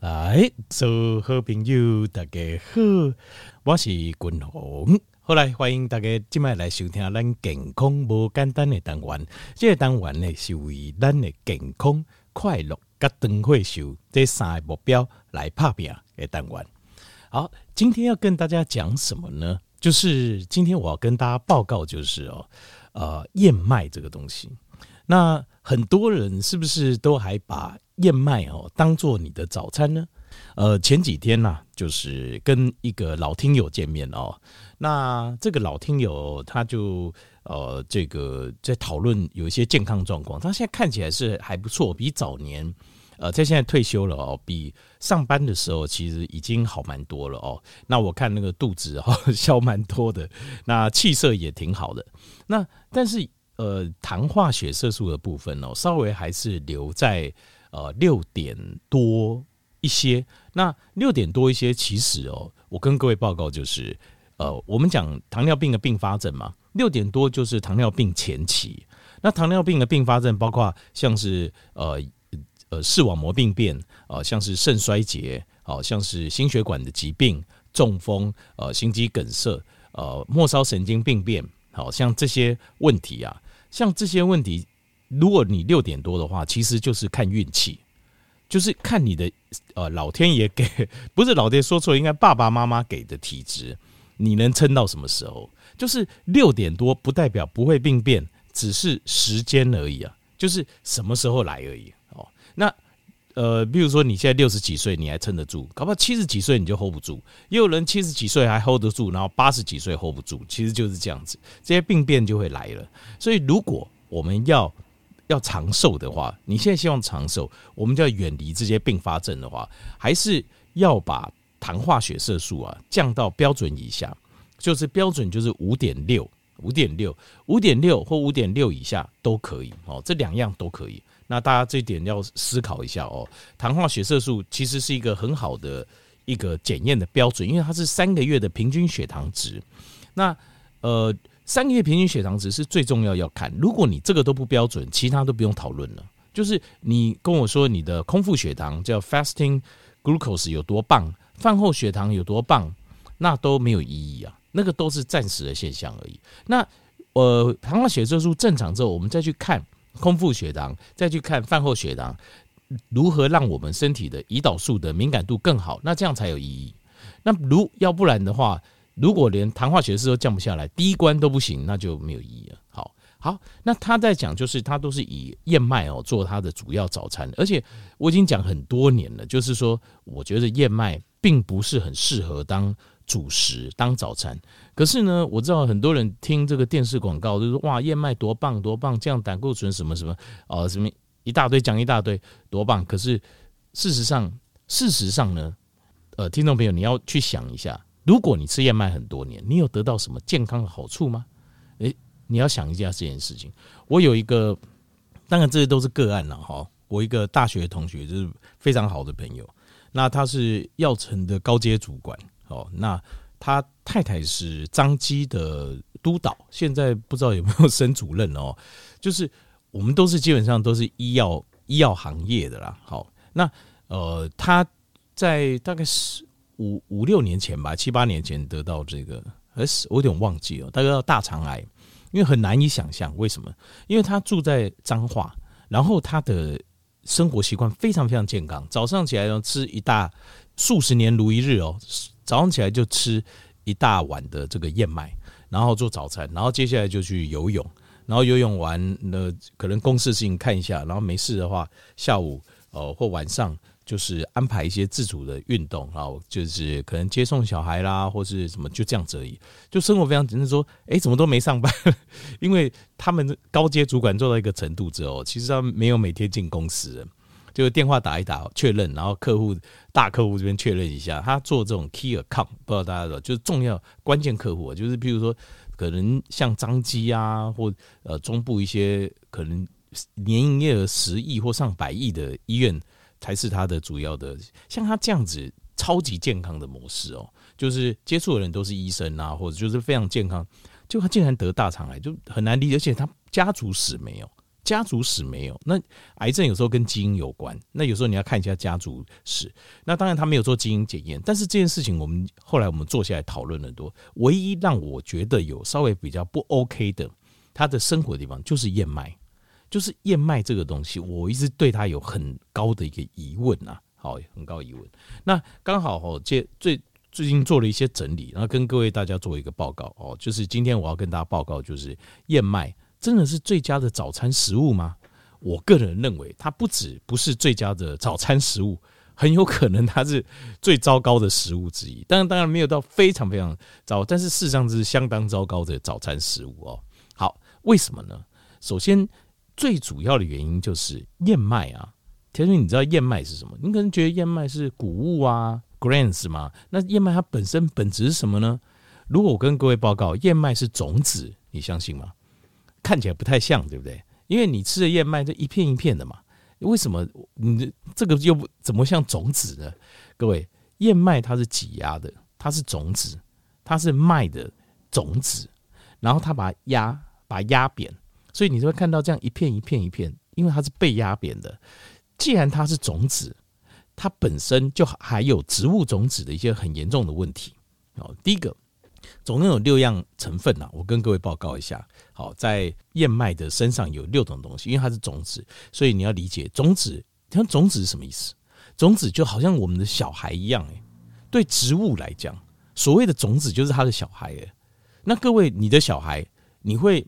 来，所有好朋友大家好，我是君鸿。后来欢迎大家今麦来收听咱健康无简单的单元。这个单元呢是为咱的健康、快乐、甲长岁寿这三个目标来拍拼的单元。好，今天要跟大家讲什么呢？就是今天我要跟大家报告，就是哦，呃，燕麦这个东西。那很多人是不是都还把燕麦哦当做你的早餐呢？呃，前几天呢、就是跟一个老听友见面哦。那这个老听友他就呃这个在讨论有一些健康状况，他现在看起来是还不错，比早年呃在现在退休了哦，比上班的时候其实已经好蛮多了哦。那我看那个肚子哈消蛮多的，那气色也挺好的。那但是。呃，糖化血色素的部分哦，稍微还是留在呃六点多一些。那六点多一些，其实哦，我跟各位报告就是，呃，我们讲糖尿病的并发症嘛，六点多就是糖尿病前期。那糖尿病的并发症包括像是呃呃视网膜病变，呃像是肾衰竭，好像是心血管的疾病、中风、呃心肌梗塞、呃末梢神经病变，好像这些问题啊。像这些问题，如果你六点多的话，其实就是看运气，就是看你的呃老天爷给，不是老天爷说错，应该爸爸妈妈给的体质，你能撑到什么时候？就是六点多不代表不会病变，只是时间而已啊，就是什么时候来而已哦。那呃，比如说你现在六十几岁，你还撑得住，搞不好七十几岁你就 hold 不住，也有人七十几岁还 hold 得住，然后八十几岁 hold 不住，其实就是这样子，这些病变就会来了。所以如果我们要要长寿的话，你现在希望长寿，我们就要远离这些并发症的话，还是要把糖化血色素啊降到标准以下，就是标准就是五点六，五点六，五点六或五点六以下都可以哦，这两样都可以。那大家这一点要思考一下哦。糖化血色素其实是一个很好的一个检验的标准，因为它是三个月的平均血糖值。那呃，三个月平均血糖值是最重要要看。如果你这个都不标准，其他都不用讨论了。就是你跟我说你的空腹血糖叫 fasting glucose 有多棒，饭后血糖有多棒，那都没有意义啊。那个都是暂时的现象而已。那呃，糖化血色素正常之后，我们再去看。空腹血糖，再去看饭后血糖，如何让我们身体的胰岛素的敏感度更好？那这样才有意义。那如要不然的话，如果连糖化血色素都降不下来，第一关都不行，那就没有意义了。好，好，那他在讲，就是他都是以燕麦哦做他的主要早餐，而且我已经讲很多年了，就是说，我觉得燕麦并不是很适合当。主食当早餐，可是呢，我知道很多人听这个电视广告，就说哇，燕麦多棒多棒，降胆固醇什么什么哦，什么一大堆讲一大堆多棒。可是事实上，事实上呢，呃，听众朋友你要去想一下，如果你吃燕麦很多年，你有得到什么健康的好处吗？诶，你要想一下这件事情。我有一个，当然这些都是个案了哈。我一个大学同学就是非常好的朋友，那他是药城的高阶主管。哦，那他太太是张基的督导，现在不知道有没有升主任哦。就是我们都是基本上都是医药医药行业的啦。好，那呃，他在大概是五五六年前吧，七八年前得到这个，呃，我有点忘记了，大概到大肠癌，因为很难以想象为什么，因为他住在彰化，然后他的生活习惯非常非常健康，早上起来要吃一大数十年如一日哦。早上起来就吃一大碗的这个燕麦，然后做早餐，然后接下来就去游泳，然后游泳完呢，可能公事事情看一下，然后没事的话，下午哦或晚上就是安排一些自主的运动，然后就是可能接送小孩啦，或是什么就这样子而已，就生活非常简单。说，哎，怎么都没上班？因为他们高阶主管做到一个程度之后，其实他没有每天进公司。就电话打一打确认，然后客户大客户这边确认一下，他做这种 key account，不知道大家知道，就是重要关键客户，就是譬如说可能像张基啊，或呃中部一些可能年营业额十亿或上百亿的医院，才是他的主要的。像他这样子超级健康的模式哦，就是接触的人都是医生啊，或者就是非常健康，就他竟然得大肠癌，就很难理解，而且他家族史没有。家族史没有。那癌症有时候跟基因有关，那有时候你要看一下家族史。那当然他没有做基因检验，但是这件事情我们后来我们坐下来讨论很多。唯一让我觉得有稍微比较不 OK 的，他的生活的地方就是燕麦，就是燕麦这个东西，我一直对它有很高的一个疑问啊，好，很高疑问。那刚好哦，这最。最近做了一些整理，然后跟各位大家做一个报告哦，就是今天我要跟大家报告，就是燕麦真的是最佳的早餐食物吗？我个人认为，它不止不是最佳的早餐食物，很有可能它是最糟糕的食物之一。当然，当然没有到非常非常糟，但是事实上是相当糟糕的早餐食物哦。好，为什么呢？首先，最主要的原因就是燕麦啊。其实你知道燕麦是什么？你可能觉得燕麦是谷物啊。Grains 嘛，那燕麦它本身本质是什么呢？如果我跟各位报告，燕麦是种子，你相信吗？看起来不太像，对不对？因为你吃的燕麦这一片一片的嘛，为什么你这个又不怎么像种子呢？各位，燕麦它是挤压的，它是种子，它是麦的种子，然后它把它压，把它压扁，所以你就会看到这样一片一片一片，因为它是被压扁的。既然它是种子。它本身就还有植物种子的一些很严重的问题。哦，第一个，总共有六样成分呐，我跟各位报告一下。好，在燕麦的身上有六种东西，因为它是种子，所以你要理解种子。它种子是什么意思？种子就好像我们的小孩一样，哎，对植物来讲，所谓的种子就是他的小孩，哎。那各位，你的小孩，你会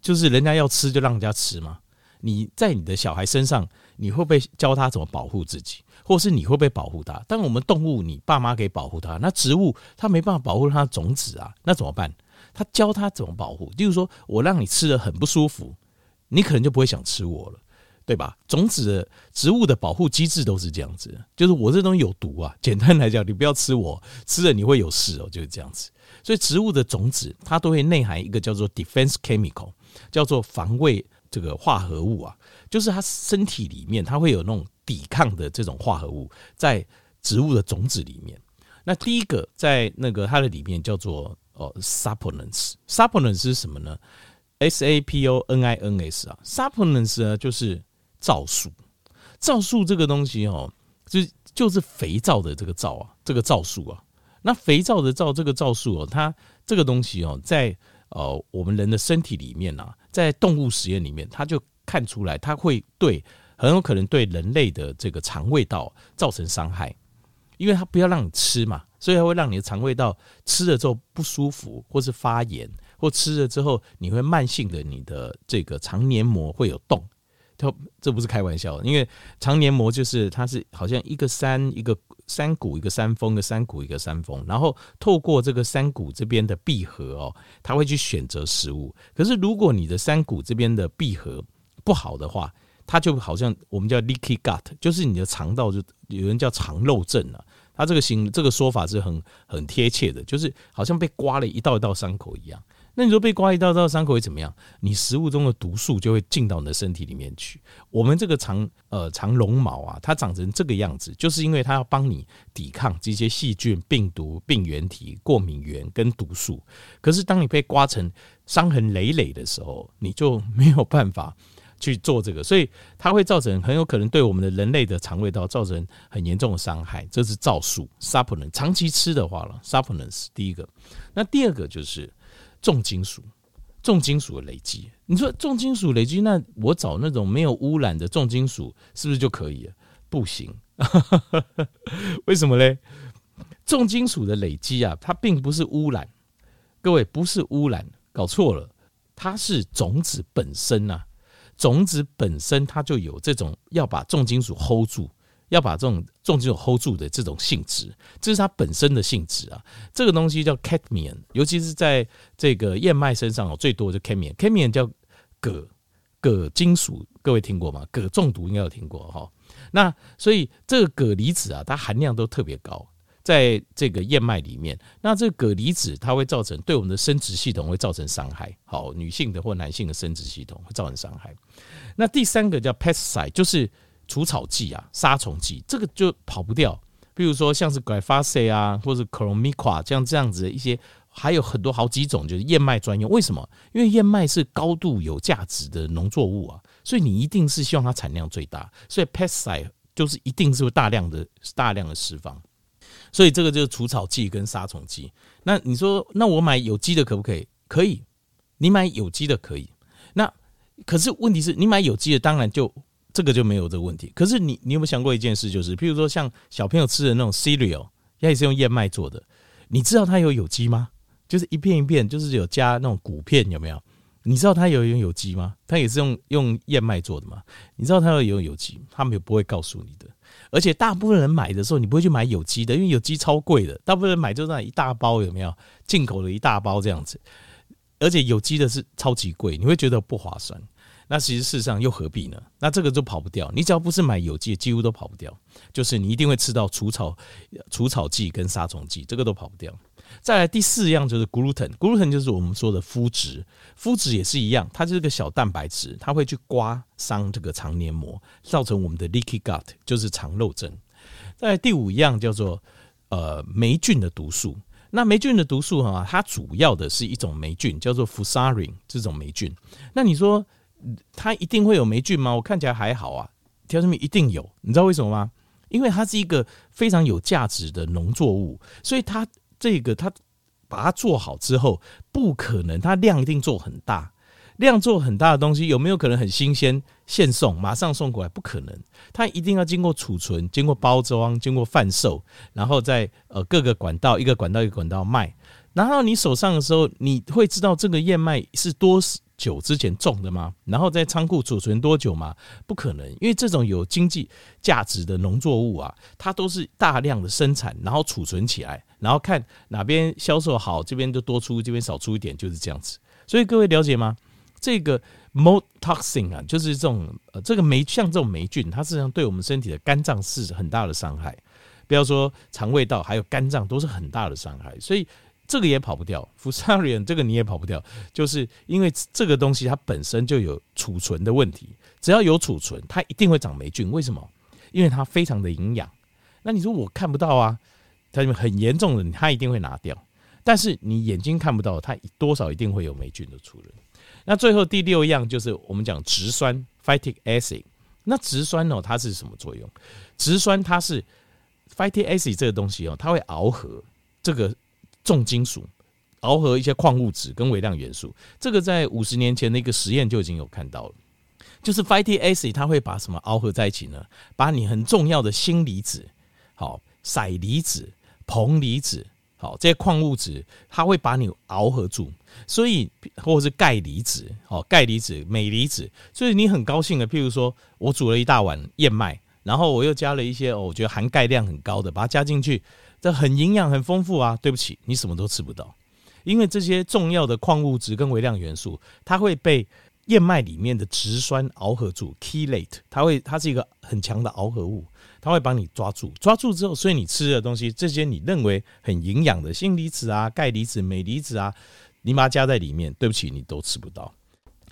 就是人家要吃就让人家吃吗？你在你的小孩身上。你会不会教他怎么保护自己，或是你会不会保护他？但我们动物，你爸妈可以保护他，那植物他没办法保护它的种子啊，那怎么办？他教他怎么保护，就是说我让你吃得很不舒服，你可能就不会想吃我了，对吧？种子的植物的保护机制都是这样子，就是我这东西有毒啊，简单来讲，你不要吃我，吃了你会有事哦，就是这样子。所以植物的种子它都会内含一个叫做 defense chemical，叫做防卫这个化合物啊。就是它身体里面，它会有那种抵抗的这种化合物在植物的种子里面。那第一个在那个它的里面叫做哦 saponins，saponins 是什么呢？S A P O N I N S 啊，saponins 呢就是皂素。皂素这个东西哦，就就是肥皂的这个皂啊，这个皂素啊。那肥皂的皂这个皂素哦，它这个东西哦，在呃我们人的身体里面啊，在动物实验里面，它就看出来，它会对很有可能对人类的这个肠胃道造成伤害，因为它不要让你吃嘛，所以它会让你的肠胃道吃了之后不舒服，或是发炎，或吃了之后你会慢性的你的这个肠黏膜会有洞。它这不是开玩笑，因为肠黏膜就是它是好像一个山一个山谷一个山峰，一个山谷一个山峰，然后透过这个山谷这边的闭合哦，它会去选择食物。可是如果你的山谷这边的闭合，不好的话，它就好像我们叫 leaky gut，就是你的肠道就有人叫肠漏症了。它这个形这个说法是很很贴切的，就是好像被刮了一道一道伤口一样。那你说被刮一道道伤口会怎么样？你食物中的毒素就会进到你的身体里面去。我们这个肠呃肠绒毛啊，它长成这个样子，就是因为它要帮你抵抗这些细菌、病毒、病原体、过敏原跟毒素。可是当你被刮成伤痕累累的时候，你就没有办法。去做这个，所以它会造成很有可能对我们的人类的肠胃道造成很严重的伤害。这是皂素 supplement，长期吃的话了 supplements。第一个，那第二个就是重金属，重金属的累积。你说重金属累积，那我找那种没有污染的重金属是不是就可以？不行，为什么嘞？重金属的累积啊，它并不是污染，各位不是污染，搞错了，它是种子本身啊。种子本身它就有这种要把重金属 hold 住，要把这种重金属 hold 住的这种性质，这是它本身的性质啊。这个东西叫 cadmium，尤其是在这个燕麦身上哦，最多就 cadmium，cadmium 叫铬铬金属，各位听过吗？铬中毒应该有听过哈。那所以这个铬离子啊，它含量都特别高。在这个燕麦里面，那这个铬离子它会造成对我们的生殖系统会造成伤害。好，女性的或男性的生殖系统会造成伤害。那第三个叫 pesticide，就是除草剂啊，杀虫剂，这个就跑不掉。比如说像是 glyphosate 啊，或者 chlormiqua 这样这样子的一些还有很多好几种，就是燕麦专用。为什么？因为燕麦是高度有价值的农作物啊，所以你一定是希望它产量最大。所以 pesticide 就是一定是大量的、大量的释放。所以这个就是除草剂跟杀虫剂。那你说，那我买有机的可不可以？可以，你买有机的可以。那可是问题是你买有机的，当然就这个就没有这个问题。可是你你有没有想过一件事，就是譬如说像小朋友吃的那种 cereal，它也是用燕麦做的。你知道它有有机吗？就是一片一片，就是有加那种谷片，有没有？你知道它有用有机吗？它也是用用燕麦做的吗？你知道它有用有机？他们也不会告诉你的。而且大部分人买的时候，你不会去买有机的，因为有机超贵的。大部分人买就那一大包，有没有？进口的一大包这样子，而且有机的是超级贵，你会觉得不划算。那其实事实上又何必呢？那这个就跑不掉。你只要不是买有机，几乎都跑不掉。就是你一定会吃到除草除草剂跟杀虫剂，这个都跑不掉。再来第四样就是 gluten，gluten 就是我们说的麸质，麸质也是一样，它就是个小蛋白质，它会去刮伤这个肠黏膜，造成我们的 leaky gut，就是肠漏症。再来第五样叫做呃霉菌的毒素，那霉菌的毒素哈，它主要的是一种霉菌，叫做 fusarin 这种霉菌。那你说？它一定会有霉菌吗？我看起来还好啊。条上面一定有，你知道为什么吗？因为它是一个非常有价值的农作物，所以它这个它把它做好之后，不可能它量一定做很大，量做很大的东西有没有可能很新鲜现送马上送过来？不可能，它一定要经过储存、经过包装、经过贩售，然后在呃各个管道一个管道一个管道卖，拿到你手上的时候，你会知道这个燕麦是多。久之前种的吗？然后在仓库储存多久吗？不可能，因为这种有经济价值的农作物啊，它都是大量的生产，然后储存起来，然后看哪边销售好，这边就多出，这边少出一点，就是这样子。所以各位了解吗？这个 mold toxin 啊，就是这种呃，这个霉像这种霉菌，它实际上对我们身体的肝脏是很大的伤害。不要说肠胃道，还有肝脏都是很大的伤害。所以。这个也跑不掉，Fusarium 这个你也跑不掉，就是因为这个东西它本身就有储存的问题，只要有储存，它一定会长霉菌。为什么？因为它非常的营养。那你说我看不到啊？它很严重的，它一定会拿掉。但是你眼睛看不到，它多少一定会有霉菌的出现。那最后第六样就是我们讲植酸 （phytic acid）。那植酸哦，它是什么作用？植酸它是 phytic acid 这个东西哦，它会螯合这个。重金属螯合一些矿物质跟微量元素，这个在五十年前的一个实验就已经有看到了。就是 phytase，它会把什么螯合在一起呢？把你很重要的锌离子、好硒离子、硼离子、好这些矿物质，它会把你螯合住。所以或者是钙离子、好钙离子、镁离子，所以你很高兴的，譬如说我煮了一大碗燕麦，然后我又加了一些我觉得含钙量很高的，把它加进去。这很营养，很丰富啊！对不起，你什么都吃不到，因为这些重要的矿物质跟微量元素，它会被燕麦里面的植酸螯合住 （chelate），它会，它是一个很强的螯合物，它会把你抓住，抓住之后，所以你吃的东西，这些你认为很营养的锌离子啊、钙离子、镁离子啊，你把它加在里面，对不起，你都吃不到。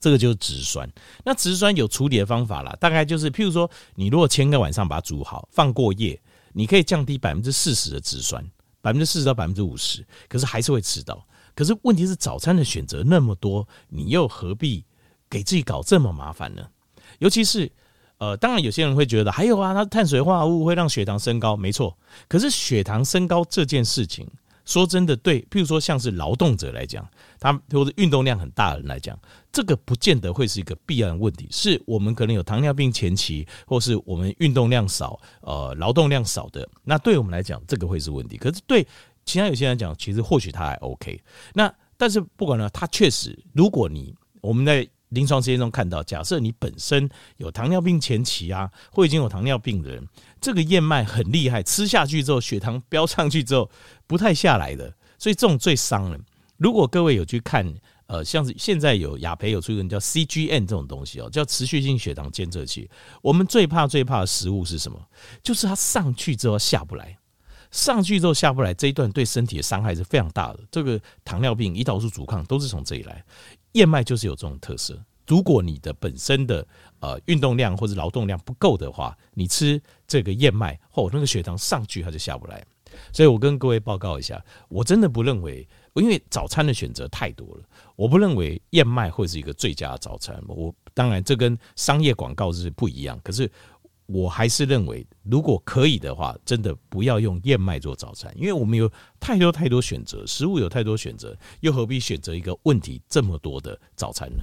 这个就是植酸。那植酸有处理的方法啦，大概就是，譬如说，你如果前个晚上把它煮好，放过夜。你可以降低百分之四十的脂酸，百分之四十到百分之五十，可是还是会吃到。可是问题是早餐的选择那么多，你又何必给自己搞这么麻烦呢？尤其是，呃，当然有些人会觉得还有啊，那碳水化合物会让血糖升高，没错。可是血糖升高这件事情。说真的，对，譬如说像是劳动者来讲，他或者运动量很大的人来讲，这个不见得会是一个必然问题。是我们可能有糖尿病前期，或是我们运动量少，呃，劳动量少的，那对我们来讲，这个会是问题。可是对其他有些人讲，其实或许他还 OK。那但是不管呢，他确实，如果你我们在。临床实验中看到，假设你本身有糖尿病前期啊，或已经有糖尿病的人，这个燕麦很厉害，吃下去之后血糖飙上去之后不太下来的，所以这种最伤人。如果各位有去看，呃，像是现在有雅培有出一个叫 CGN 这种东西哦，叫持续性血糖监测器。我们最怕最怕的食物是什么？就是它上去之后下不来，上去之后下不来，这一段对身体的伤害是非常大的。这个糖尿病、胰岛素阻抗都是从这里来。燕麦就是有这种特色。如果你的本身的呃运动量或者劳动量不够的话，你吃这个燕麦后，那个血糖上去它就下不来。所以我跟各位报告一下，我真的不认为因为早餐的选择太多了，我不认为燕麦会是一个最佳的早餐。我当然这跟商业广告是不一样，可是我还是认为，如果可以的话，真的不要用燕麦做早餐，因为我们有太多太多选择，食物有太多选择，又何必选择一个问题这么多的早餐呢？